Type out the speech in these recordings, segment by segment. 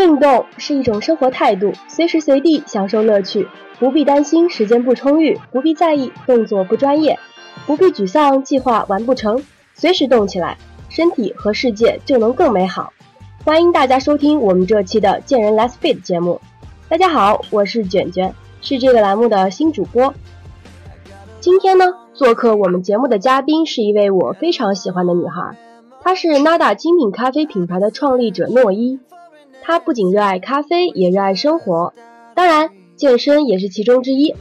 运动是一种生活态度，随时随地享受乐趣，不必担心时间不充裕，不必在意动作不专业，不必沮丧计划完不成，随时动起来，身体和世界就能更美好。欢迎大家收听我们这期的《见人 Let's Fit》节目。大家好，我是卷卷，是这个栏目的新主播。今天呢，做客我们节目的嘉宾是一位我非常喜欢的女孩，她是 Nada 精品咖啡品牌的创立者诺伊。她不仅热爱咖啡，也热爱生活，当然健身也是其中之一。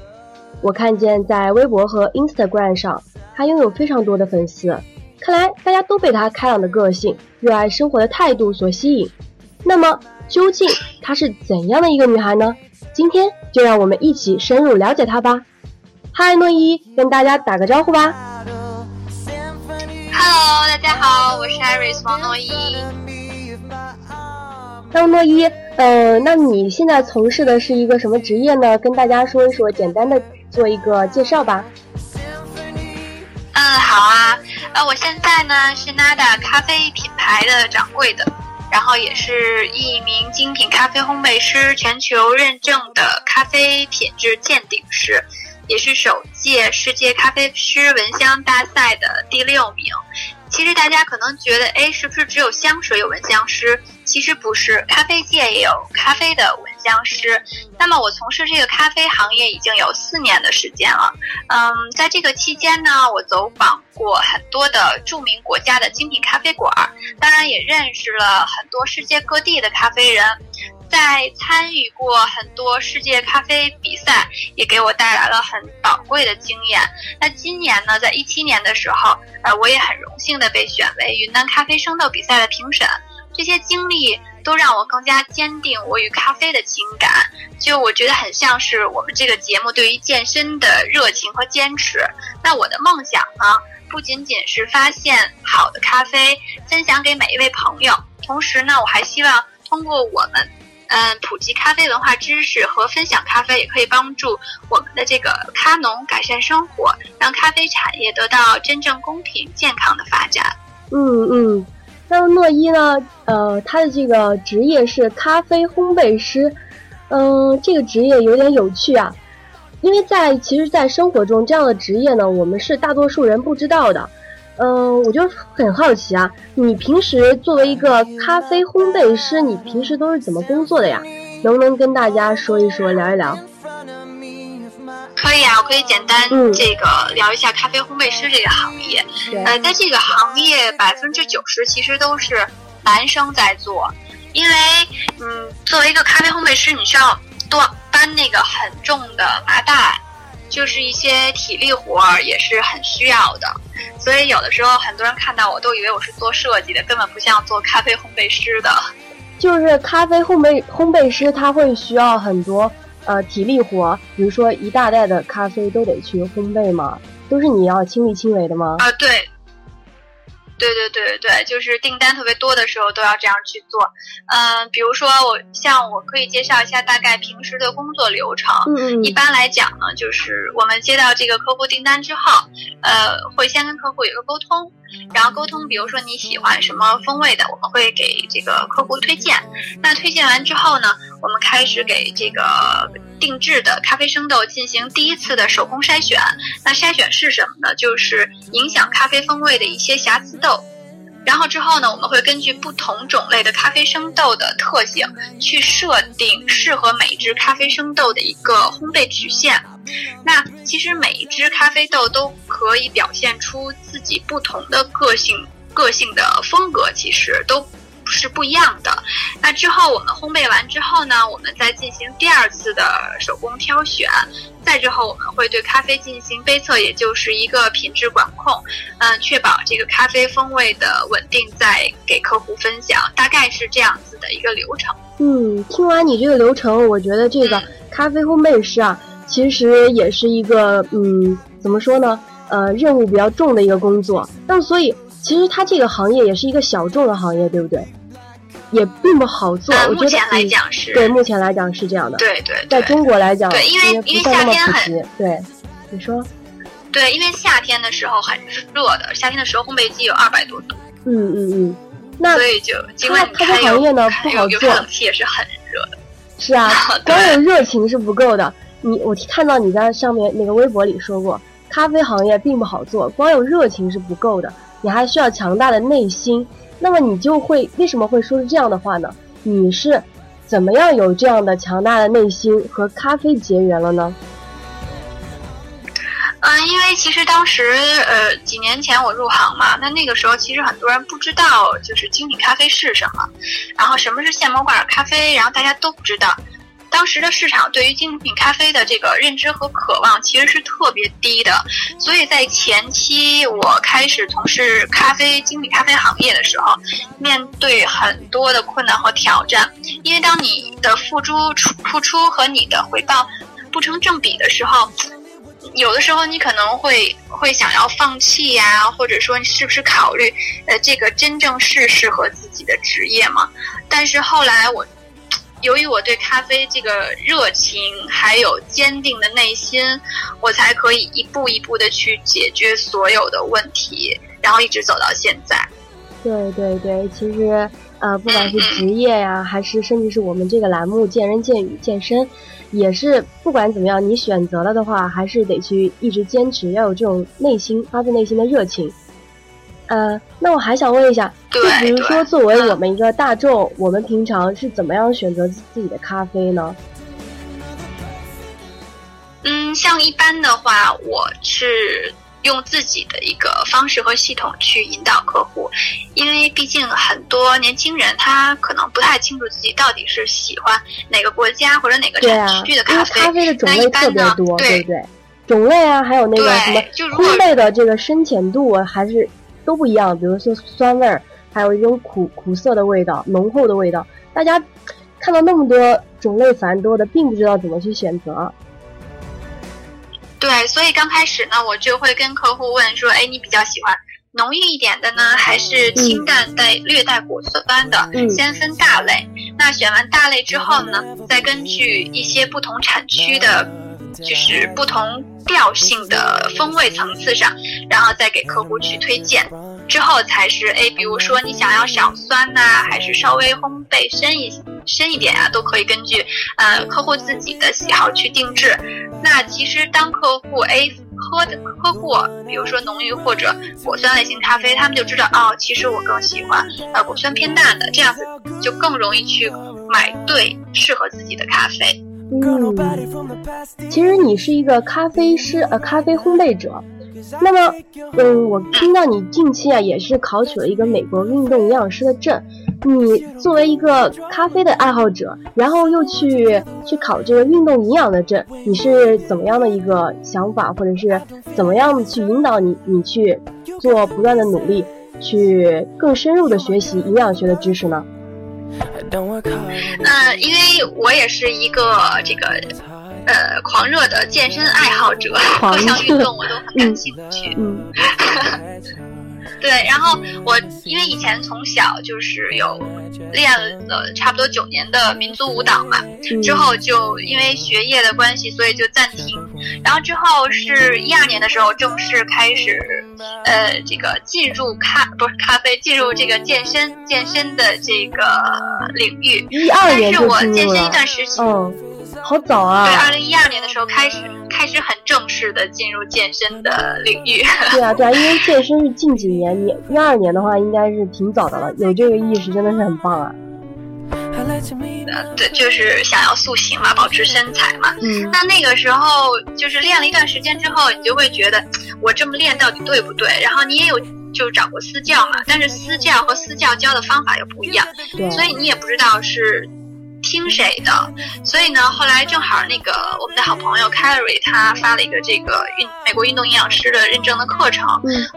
我看见在微博和 Instagram 上，她拥有非常多的粉丝。看来大家都被她开朗的个性、热爱生活的态度所吸引。那么，究竟她是怎样的一个女孩呢？今天就让我们一起深入了解她吧。嗨，诺伊，跟大家打个招呼吧。Hello，大家好，我是 Iris 王诺伊。那诺伊，呃，那你现在从事的是一个什么职业呢？跟大家说一说，简单的做一个介绍吧。嗯，好啊，呃，我现在呢是 Nada 咖啡品牌的掌柜的，然后也是一名精品咖啡烘焙师，全球认证的咖啡品质鉴定师。也是首届世界咖啡师闻香大赛的第六名。其实大家可能觉得，哎，是不是只有香水有闻香师？其实不是，咖啡界也有咖啡的闻香师。那么我从事这个咖啡行业已经有四年的时间了。嗯，在这个期间呢，我走访过很多的著名国家的精品咖啡馆，当然也认识了很多世界各地的咖啡人。在参与过很多世界咖啡比赛，也给我带来了很宝贵的经验。那今年呢，在一七年的时候，呃，我也很荣幸的被选为云南咖啡生豆比赛的评审。这些经历都让我更加坚定我与咖啡的情感。就我觉得很像是我们这个节目对于健身的热情和坚持。那我的梦想呢，不仅仅是发现好的咖啡，分享给每一位朋友，同时呢，我还希望通过我们。嗯，普及咖啡文化知识和分享咖啡，也可以帮助我们的这个咖农改善生活，让咖啡产业得到真正公平健康的发展。嗯嗯，那么诺伊呢？呃，他的这个职业是咖啡烘焙师。嗯，这个职业有点有趣啊，因为在其实，在生活中这样的职业呢，我们是大多数人不知道的。嗯，我就很好奇啊，你平时作为一个咖啡烘焙师，你平时都是怎么工作的呀？能不能跟大家说一说，聊一聊？可以啊，我可以简单这个聊一下咖啡烘焙师这个行业。呃，在这个行业，百分之九十其实都是男生在做，因为嗯，作为一个咖啡烘焙师，你需要多搬那个很重的麻袋。就是一些体力活儿也是很需要的，所以有的时候很多人看到我都以为我是做设计的，根本不像做咖啡烘焙师的。就是咖啡烘焙烘焙师，他会需要很多呃体力活，比如说一大袋的咖啡都得去烘焙吗？都是你要亲力亲为的吗？啊，对。对对对对对，就是订单特别多的时候都要这样去做。嗯，比如说我像我可以介绍一下大概平时的工作流程。嗯一般来讲呢，就是我们接到这个客户订单之后，呃，会先跟客户有个沟通，然后沟通，比如说你喜欢什么风味的，我们会给这个客户推荐。那推荐完之后呢，我们开始给这个定制的咖啡生豆进行第一次的手工筛选。那筛选是什么呢？就是影响咖啡风味的一些瑕疵豆。然后之后呢，我们会根据不同种类的咖啡生豆的特性，去设定适合每一只咖啡生豆的一个烘焙曲线。那其实每一只咖啡豆都可以表现出自己不同的个性、个性的风格，其实都。是不一样的。那之后我们烘焙完之后呢，我们再进行第二次的手工挑选。再之后我们会对咖啡进行杯测，也就是一个品质管控，嗯，确保这个咖啡风味的稳定，再给客户分享。大概是这样子的一个流程。嗯，听完你这个流程，我觉得这个咖啡烘焙师啊，其实也是一个嗯，怎么说呢？呃，任务比较重的一个工作。那所以，其实它这个行业也是一个小众的行业，对不对？也并不好做，我觉得。目前来讲是。对，目前来讲是这样的。对对。在中国来讲，对，因为因为夏天很。对，你说。对，因为夏天的时候很热的，夏天的时候烘焙机有二百多度。嗯嗯嗯，那所以就尽管咖啡行业呢不好做，冷气也是很热的。是啊，光有热情是不够的。你我看到你在上面那个微博里说过，咖啡行业并不好做，光有热情是不够的，你还需要强大的内心。那么你就会为什么会说出这样的话呢？你是怎么样有这样的强大的内心和咖啡结缘了呢？嗯，因为其实当时呃几年前我入行嘛，那那个时候其实很多人不知道就是精品咖啡是什么，然后什么是现磨罐咖啡，然后大家都不知道。当时的市场对于精品咖啡的这个认知和渴望其实是特别低的，所以在前期我开始从事咖啡精品咖啡行业的时候，面对很多的困难和挑战，因为当你的付出出付出和你的回报不成正比的时候，有的时候你可能会会想要放弃呀，或者说你是不是考虑呃这个真正是适合自己的职业吗？但是后来我。由于我对咖啡这个热情，还有坚定的内心，我才可以一步一步的去解决所有的问题，然后一直走到现在。对对对，其实呃，不管是职业呀，还是甚至是我们这个栏目“见人见语健身”，也是不管怎么样，你选择了的话，还是得去一直坚持，要有这种内心发自内心的热情。呃，那我还想问一下，就比如说，作为我们一个大众，我们平常是怎么样选择自己的咖啡呢？嗯，像一般的话，我是用自己的一个方式和系统去引导客户，因为毕竟很多年轻人他可能不太清楚自己到底是喜欢哪个国家或者哪个产区的咖啡。咖啡的种类特别多，对不对？种类啊，还有那个什么烘焙的这个深浅度，还是。都不一样，比如说酸味儿，还有一种苦苦涩的味道，浓厚的味道。大家看到那么多种类繁多的，并不知道怎么去选择。对，所以刚开始呢，我就会跟客户问说：“哎，你比较喜欢浓郁一点的呢，还是清淡带略带果酸的？”先分大类。那选完大类之后呢，再根据一些不同产区的。就是不同调性的风味层次上，然后再给客户去推荐，之后才是哎，比如说你想要少酸呐，还是稍微烘焙深一深一点啊，都可以根据呃客户自己的喜好去定制。那其实当客户哎喝的喝过，比如说浓郁或者果酸类型咖啡，他们就知道哦，其实我更喜欢呃果酸偏淡的，这样子就更容易去买对适合自己的咖啡。嗯，其实你是一个咖啡师，呃，咖啡烘焙者。那么，嗯，我听到你近期啊也是考取了一个美国运动营养师的证。你作为一个咖啡的爱好者，然后又去去考这个运动营养的证，你是怎么样的一个想法，或者是怎么样去引导你，你去做不断的努力，去更深入的学习营养学的知识呢？嗯，因为我也是一个这个呃狂热的健身爱好者，各项运动我都很感兴趣。嗯。对，然后我因为以前从小就是有练了差不多九年的民族舞蹈嘛，之后就因为学业的关系，所以就暂停。然后之后是一二年的时候正式开始，呃，这个进入咖不是咖啡，进入这个健身健身的这个领域。一二年就进入了。嗯，好早啊。对，二零一二年的时候开始。开始很正式的进入健身的领域。对啊，对啊，因为健身是近几年，你一二年的话应该是挺早的了，有这个意识真的是很棒啊。对，就是想要塑形嘛，保持身材嘛。嗯。那那个时候就是练了一段时间之后，你就会觉得我这么练到底对不对？然后你也有就找过私教嘛，但是私教和私教教的方法又不一样，所以你也不知道是。听谁的？所以呢，后来正好那个我们的好朋友 Carrie 他发了一个这个运美国运动营养师的认证的课程，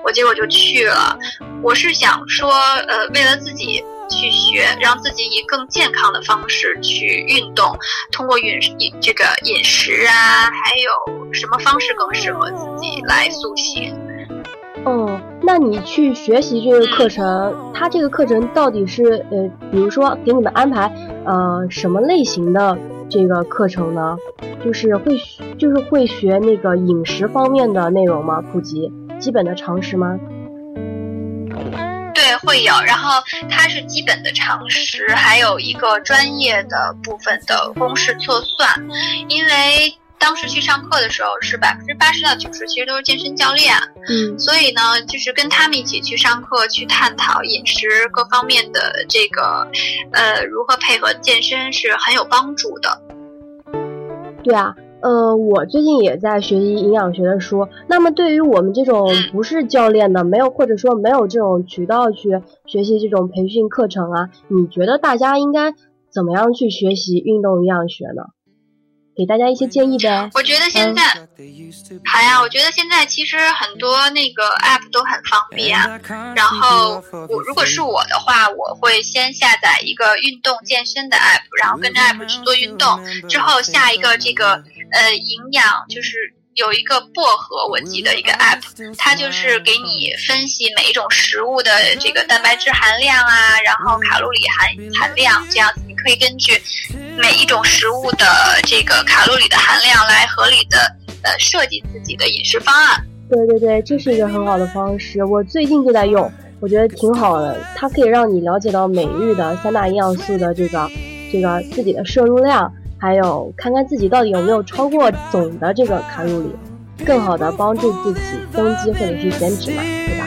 我结果就去了。我是想说，呃，为了自己去学，让自己以更健康的方式去运动，通过饮饮这个饮食啊，还有什么方式更适合自己来塑形。哦，那你去学习这个课程，它这个课程到底是呃，比如说给你们安排呃什么类型的这个课程呢？就是会就是会学那个饮食方面的内容吗？普及基本的常识吗？对，会有。然后它是基本的常识，还有一个专业的部分的公式测算。因为当时去上课的时候，是百分之八十到九十其实都是健身教练，嗯，所以呢，就是跟他们一起去上课，去探讨饮食各方面的这个，呃，如何配合健身是很有帮助的。对啊。呃，我最近也在学习营养学的书。那么，对于我们这种不是教练的，没有或者说没有这种渠道去学习这种培训课程啊，你觉得大家应该怎么样去学习运动营养学呢？给大家一些建议呗。我觉得现在，好呀，我觉得现在其实很多那个 app 都很方便。然后我如果是我的话，我会先下载一个运动健身的 app，然后跟着 app 去做运动，之后下一个这个呃营养就是。有一个薄荷，我记得一个 app，它就是给你分析每一种食物的这个蛋白质含量啊，然后卡路里含含量，这样子你可以根据每一种食物的这个卡路里的含量来合理的呃设计自己的饮食方案。对对对，这是一个很好的方式，我最近就在用，我觉得挺好的，它可以让你了解到每日的三大营养素的这个这个自己的摄入量。还有看看自己到底有没有超过总的这个卡路里，更好的帮助自己增肌或者是减脂嘛，对吧？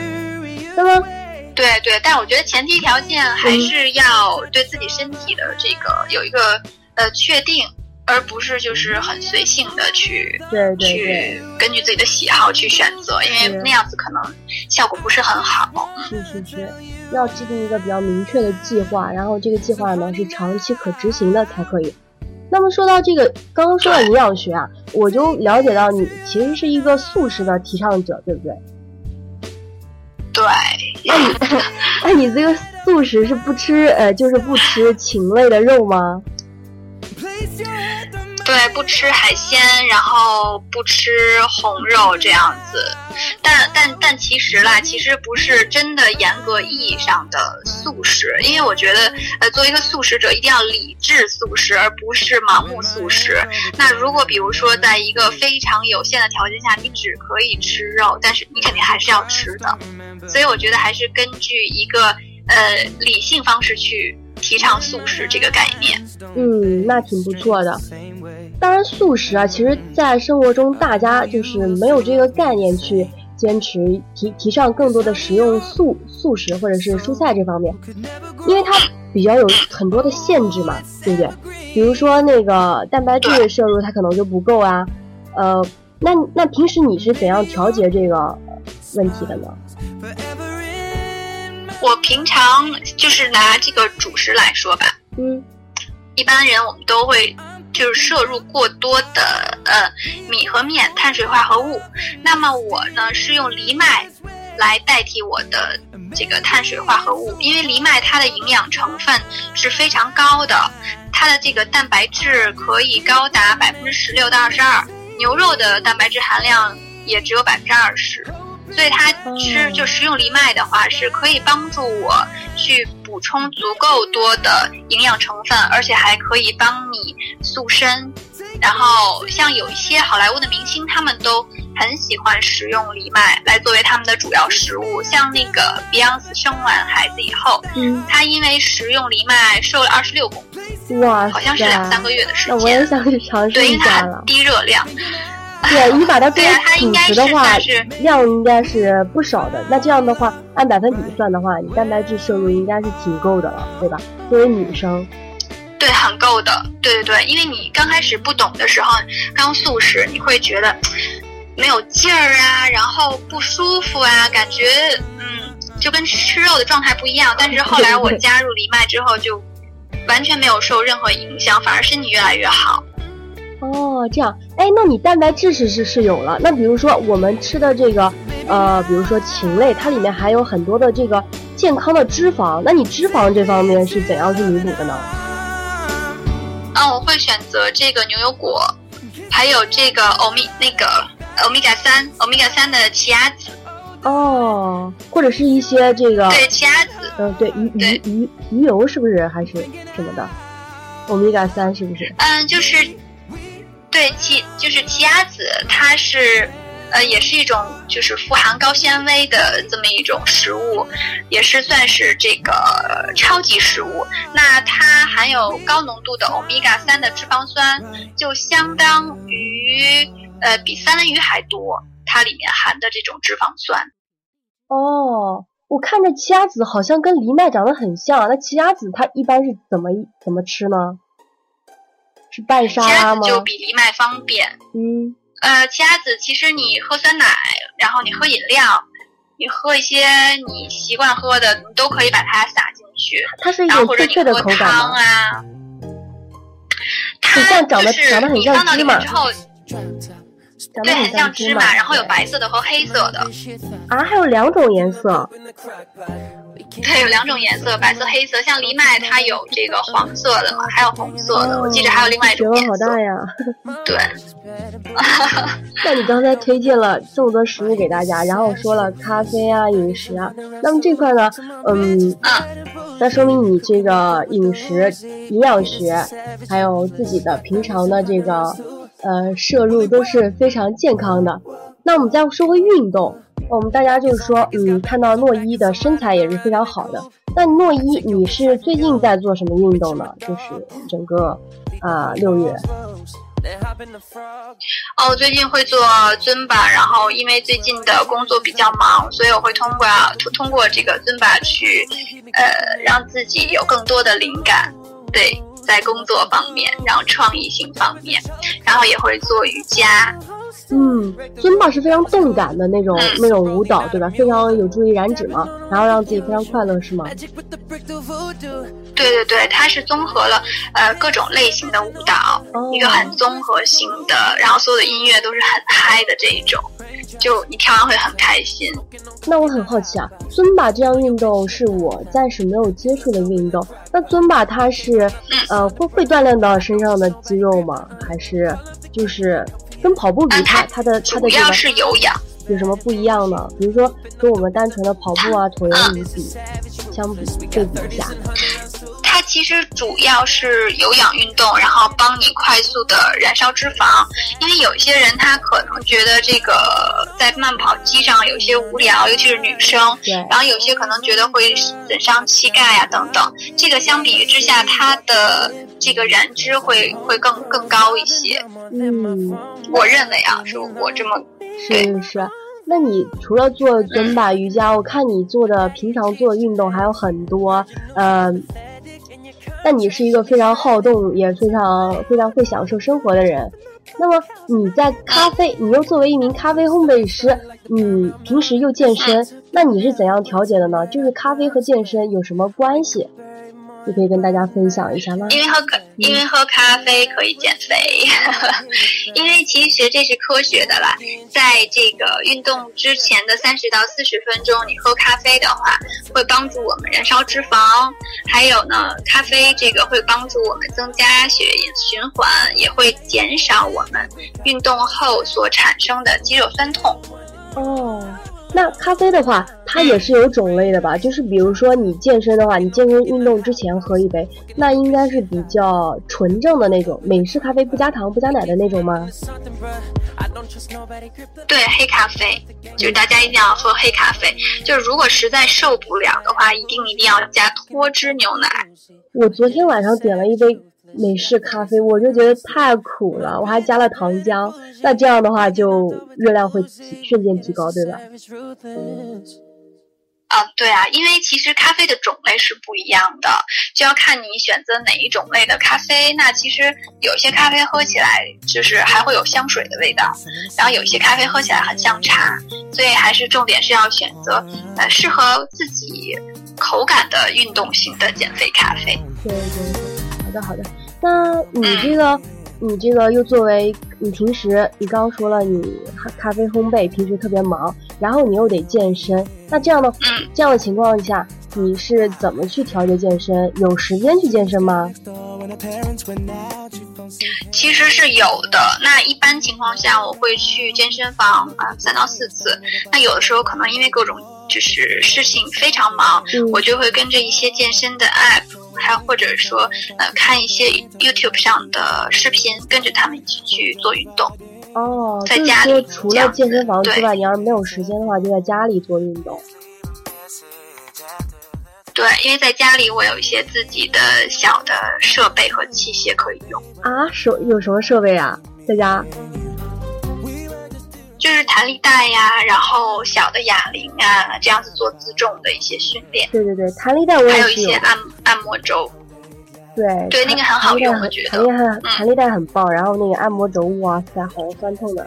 那么，对对，但我觉得前提条件还是要对自己身体的这个有一个呃确定，而不是就是很随性的去对对去根据自己的喜好去选择，因为那样子可能效果不是很好。是是是，要制定一个比较明确的计划，然后这个计划呢是长期可执行的才可以。那么说到这个，刚刚说到营养学啊，我就了解到你其实是一个素食的提倡者，对不对？对。那你，那 你这个素食是不吃呃，就是不吃禽类的肉吗？对，不吃海鲜，然后不吃红肉这样子，但但但其实啦，其实不是真的严格意义上的素食，因为我觉得，呃，作为一个素食者，一定要理智素食，而不是盲目素食。那如果比如说，在一个非常有限的条件下，你只可以吃肉，但是你肯定还是要吃的，所以我觉得还是根据一个呃理性方式去。提倡素食这个概念，嗯，那挺不错的。当然，素食啊，其实，在生活中大家就是没有这个概念去坚持提提倡更多的食用素素食或者是蔬菜这方面，因为它比较有很多的限制嘛，对不对？比如说那个蛋白质摄入它可能就不够啊，呃，那那平时你是怎样调节这个问题的呢？我平常就是拿这个主食来说吧，嗯，一般人我们都会就是摄入过多的呃米和面碳水化合物，那么我呢是用藜麦来代替我的这个碳水化合物，因为藜麦它的营养成分是非常高的，它的这个蛋白质可以高达百分之十六到二十二，牛肉的蛋白质含量也只有百分之二十。所以它吃就食用藜麦的话，是可以帮助我去补充足够多的营养成分，而且还可以帮你塑身。然后像有一些好莱坞的明星，他们都很喜欢食用藜麦来作为他们的主要食物。像那个 Beyonce 生完孩子以后，嗯，她因为食用藜麦瘦了二十六公斤，哇，好像是两三个月的时间。那我也想去尝试一下了。低热量。对你把它作为主食的话，量应该是不少的。那这样的话，按百分比算的话，你蛋白质摄入应该是挺够的了，对吧？作为女生，对，很够的。对对对，因为你刚开始不懂的时候，刚素食，你会觉得没有劲儿啊，然后不舒服啊，感觉嗯，就跟吃肉的状态不一样。但是后来我加入藜麦之后，就完全没有受任何影响，反而身体越来越好。哦，这样，哎，那你蛋白质是是是有了。那比如说我们吃的这个，呃，比如说禽类，它里面含有很多的这个健康的脂肪。那你脂肪这方面是怎样去弥补的呢？嗯，我会选择这个牛油果，还有这个欧米那个欧米伽三，欧米伽三的奇亚籽。哦，或者是一些这个对奇亚籽，嗯，对鱼鱼鱼鱼油是不是还是什么的？欧米伽三是不是？嗯，就是。对奇就是奇亚籽，它是呃，也是一种就是富含高纤维的这么一种食物，也是算是这个超级食物。那它含有高浓度的欧米伽三的脂肪酸，就相当于呃比三文鱼还多，它里面含的这种脂肪酸。哦，我看着奇亚籽好像跟藜麦长得很像，那奇亚籽它一般是怎么怎么吃呢？是拌沙拉吗？就比藜麦方便。嗯。呃，奇亚籽其实你喝酸奶，然后你喝饮料，你喝一些你习惯喝的，你都可以把它撒进去。它是一种脆脆的口感吗？它像长得长得很像芝麻。对，很像芝麻，然后有白色的和黑色的。啊，还有两种颜色。对有两种颜色，白色、黑色。像藜麦，它有这个黄色的，还有红色的。我记着还有另外一种颜色。好大呀！对。那你刚才推荐了这么多食物给大家，然后说了咖啡啊、饮食啊，那么这块呢，嗯，那说明你这个饮食、营养学，还有自己的平常的这个呃摄入都是非常健康的。那我们再说回运动。我们大家就是说，嗯，看到诺一的身材也是非常好的。那诺一，你是最近在做什么运动呢？就是整个啊六月。哦，最近会做尊巴，然后因为最近的工作比较忙，所以我会通过通通过这个尊巴去，呃，让自己有更多的灵感。对，在工作方面，然后创意性方面，然后也会做瑜伽。嗯，尊巴是非常动感的那种那种舞蹈，对吧？非常有助于燃脂嘛，然后让自己非常快乐，是吗？对对对，它是综合了呃各种类型的舞蹈，一个很综合性的，然后所有的音乐都是很嗨的这一种，就你跳完会很开心。那我很好奇啊，尊巴这项运动是我暂时没有接触的运动。那尊巴它是呃会会锻炼到身上的肌肉吗？还是就是跟跑步比，它它的它的主要是有氧，有什么不一样呢？比如说跟我们单纯的跑步啊椭圆仪比相比对比一下。它其实主要是有氧运动，然后帮你快速的燃烧脂肪。因为有一些人他可能觉得这个在慢跑机上有些无聊，尤其是女生。然后有些可能觉得会损伤膝盖啊等等。这个相比于之下，它的这个燃脂会会更更高一些。嗯，我认为啊，是我这么是是。那你除了做尊巴瑜伽，我看你做的平常做的运动还有很多，嗯。那你是一个非常好动，也非常非常会享受生活的人。那么你在咖啡，你又作为一名咖啡烘焙师，你平时又健身，那你是怎样调节的呢？就是咖啡和健身有什么关系？你可以跟大家分享一下吗？因为喝咖，因为喝咖啡可以减肥，因为其实这是科学的啦。在这个运动之前的三十到四十分钟，你喝咖啡的话，会帮助我们燃烧脂肪，还有呢，咖啡这个会帮助我们增加血液循环，也会减少我们运动后所产生的肌肉酸痛。哦。那咖啡的话，它也是有种类的吧？就是比如说你健身的话，你健身运动之前喝一杯，那应该是比较纯正的那种美式咖啡，不加糖不加奶的那种吗？对，黑咖啡，就是大家一定要喝黑咖啡。就是如果实在受不了的话，一定一定要加脱脂牛奶。我昨天晚上点了一杯。美式咖啡，我就觉得太苦了，我还加了糖浆，那这样的话就热量会瞬间提高，对吧？啊，对啊，因为其实咖啡的种类是不一样的，就要看你选择哪一种类的咖啡。那其实有些咖啡喝起来就是还会有香水的味道，然后有些咖啡喝起来很像茶，所以还是重点是要选择呃适合自己口感的运动型的减肥咖啡。对对对，好的好的。那你这个，你这个又作为你平时，你刚刚说了你咖啡烘焙，平时特别忙，然后你又得健身，那这样的这样的情况下，你是怎么去调节健身？有时间去健身吗？其实是有的。那一般情况下，我会去健身房啊三到四次。那有的时候可能因为各种就是事情非常忙，我就会跟着一些健身的 app。还或者说，呃，看一些 YouTube 上的视频，跟着他们一起去做运动。哦，在家里除了健身房之外，你要是没有时间的话，就在家里做运动。对，因为在家里我有一些自己的小的设备和器械可以用啊。手有什么设备啊？在家？就是弹力带呀，然后小的哑铃啊，这样子做自重的一些训练。对对对，弹力带我也还有一些按按摩轴。对对，那个很好用，我觉得。弹力带弹力带很棒，然后那个按摩轴，哇塞，好酸痛的。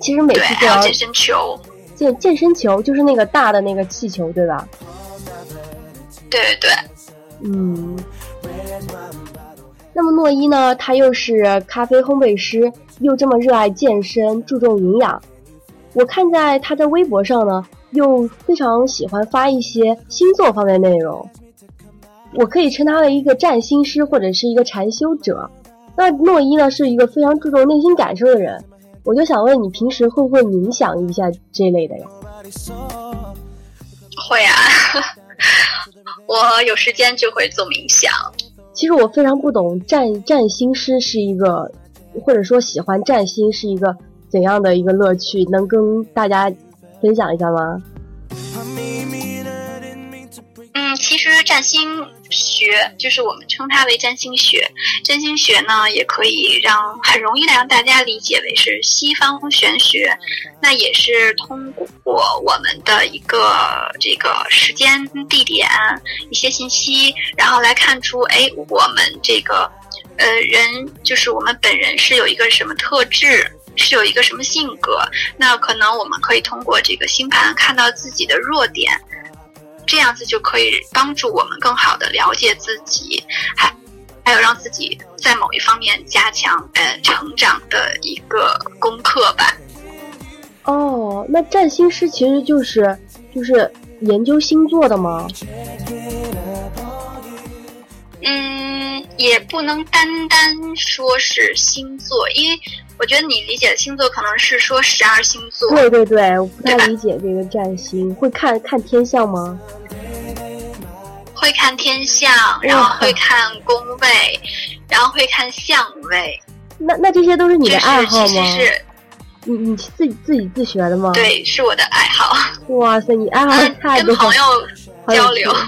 其实每次都要健身球。健健身球就是那个大的那个气球，对吧？对对，嗯。那么诺伊呢？他又是咖啡烘焙师，又这么热爱健身，注重营养。我看在他的微博上呢，又非常喜欢发一些星座方面内容。我可以称他为一个占星师或者是一个禅修者。那诺伊呢，是一个非常注重内心感受的人。我就想问你，平时会不会冥想一下这类的呀？会啊，我有时间就会做冥想。其实我非常不懂占占星师是一个，或者说喜欢占星是一个怎样的一个乐趣，能跟大家分享一下吗？嗯，其实占星学就是我们称它为占星学。占星学呢，也可以让很容易的让大家理解为是西方玄学。那也是通过我们的一个这个时间、地点一些信息，然后来看出，哎，我们这个呃人就是我们本人是有一个什么特质，是有一个什么性格。那可能我们可以通过这个星盘看到自己的弱点。这样子就可以帮助我们更好的了解自己，还还有让自己在某一方面加强呃成长的一个功课吧。哦，那占星师其实就是就是研究星座的吗？也不能单单说是星座，因为我觉得你理解的星座可能是说十二星座。对对对，我不太理解这个占星，会看看天象吗？会看天象，然后会看宫位，然后会看相位。那那这些都是你的爱好吗？是，你你自己自己自学的吗？对，是我的爱好。哇塞，你爱好太多。跟朋友交流。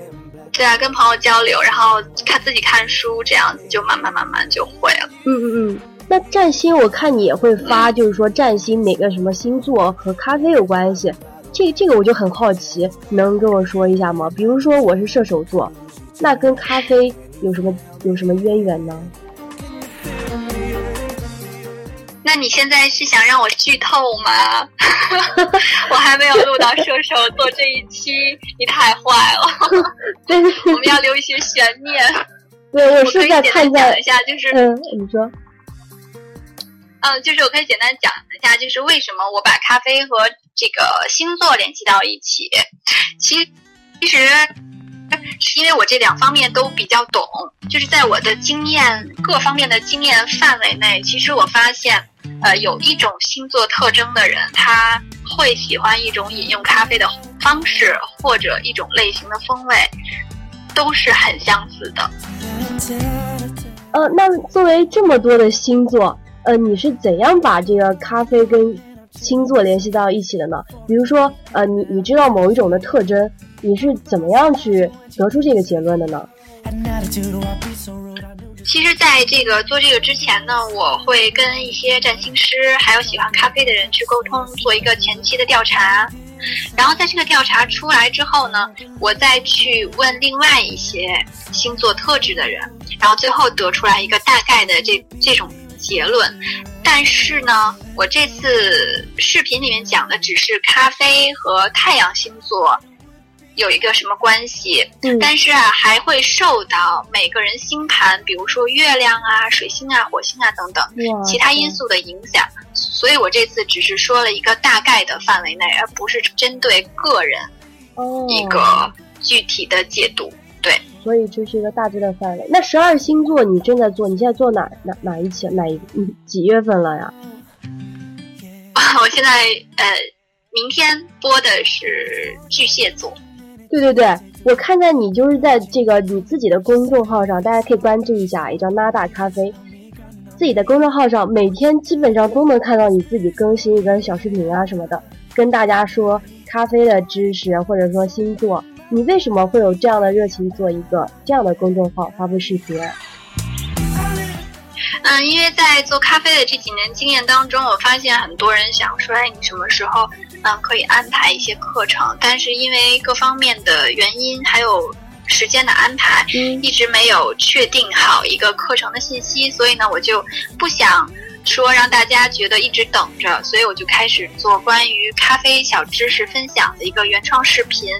对啊，跟朋友交流，然后看自己看书，这样子就慢慢慢慢就会了。嗯嗯嗯。那占星，我看你也会发，就是说占星哪个什么星座和咖啡有关系。这这个我就很好奇，能跟我说一下吗？比如说我是射手座，那跟咖啡有什么有什么渊源呢？那你现在是想让我剧透吗？我还没有录到射手座这一期，你太坏了。我们要留一些悬念。对，我是在看讲一下，就是嗯，你说。嗯，就是我可以简单讲一下，就是为什么我把咖啡和这个星座联系到一起。其其实是因为我这两方面都比较懂，就是在我的经验各方面的经验范围内，其实我发现，呃，有一种星座特征的人，他会喜欢一种饮用咖啡的方式或者一种类型的风味，都是很相似的。呃，那作为这么多的星座。呃，你是怎样把这个咖啡跟星座联系到一起的呢？比如说，呃，你你知道某一种的特征，你是怎么样去得出这个结论的呢？其实，在这个做这个之前呢，我会跟一些占星师还有喜欢咖啡的人去沟通，做一个前期的调查。然后在这个调查出来之后呢，我再去问另外一些星座特质的人，然后最后得出来一个大概的这这种。结论，但是呢，我这次视频里面讲的只是咖啡和太阳星座有一个什么关系，但是啊，还会受到每个人星盘，比如说月亮啊、水星啊、火星啊等等其他因素的影响，所以我这次只是说了一个大概的范围内，而不是针对个人一个具体的解读。对，所以这是一个大致的范围。那十二星座你正在做，你现在做哪哪哪一期哪一几月份了呀？我现在呃，明天播的是巨蟹座。对对对，我看在你就是在这个你自己的公众号上，大家可以关注一下，也叫拉大咖啡。自己的公众号上，每天基本上都能看到你自己更新一个小视频啊什么的，跟大家说咖啡的知识或者说星座。你为什么会有这样的热情做一个这样的公众号发布视频？嗯，因为在做咖啡的这几年经验当中，我发现很多人想说，哎，你什么时候嗯可以安排一些课程？但是因为各方面的原因，还有。时间的安排一直没有确定好一个课程的信息，所以呢，我就不想说让大家觉得一直等着，所以我就开始做关于咖啡小知识分享的一个原创视频。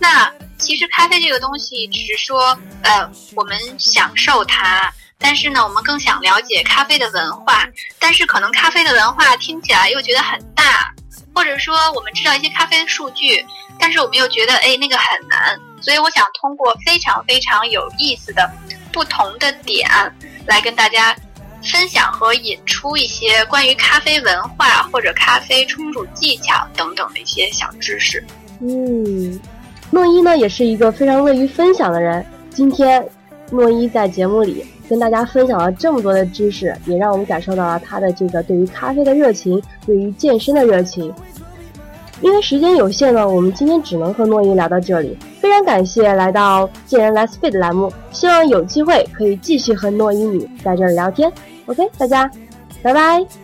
那其实咖啡这个东西，只是说呃我们享受它，但是呢，我们更想了解咖啡的文化。但是可能咖啡的文化听起来又觉得很大，或者说我们知道一些咖啡的数据，但是我们又觉得哎那个很难。所以我想通过非常非常有意思的不同的点来跟大家分享和引出一些关于咖啡文化或者咖啡冲煮技巧等等的一些小知识。嗯，诺伊呢也是一个非常乐于分享的人。今天诺伊在节目里跟大家分享了这么多的知识，也让我们感受到了他的这个对于咖啡的热情，对于健身的热情。因为时间有限呢，我们今天只能和诺伊聊到这里。非常感谢来到《健人来 speed》栏目，希望有机会可以继续和诺伊你在这儿聊天。OK，大家，拜拜。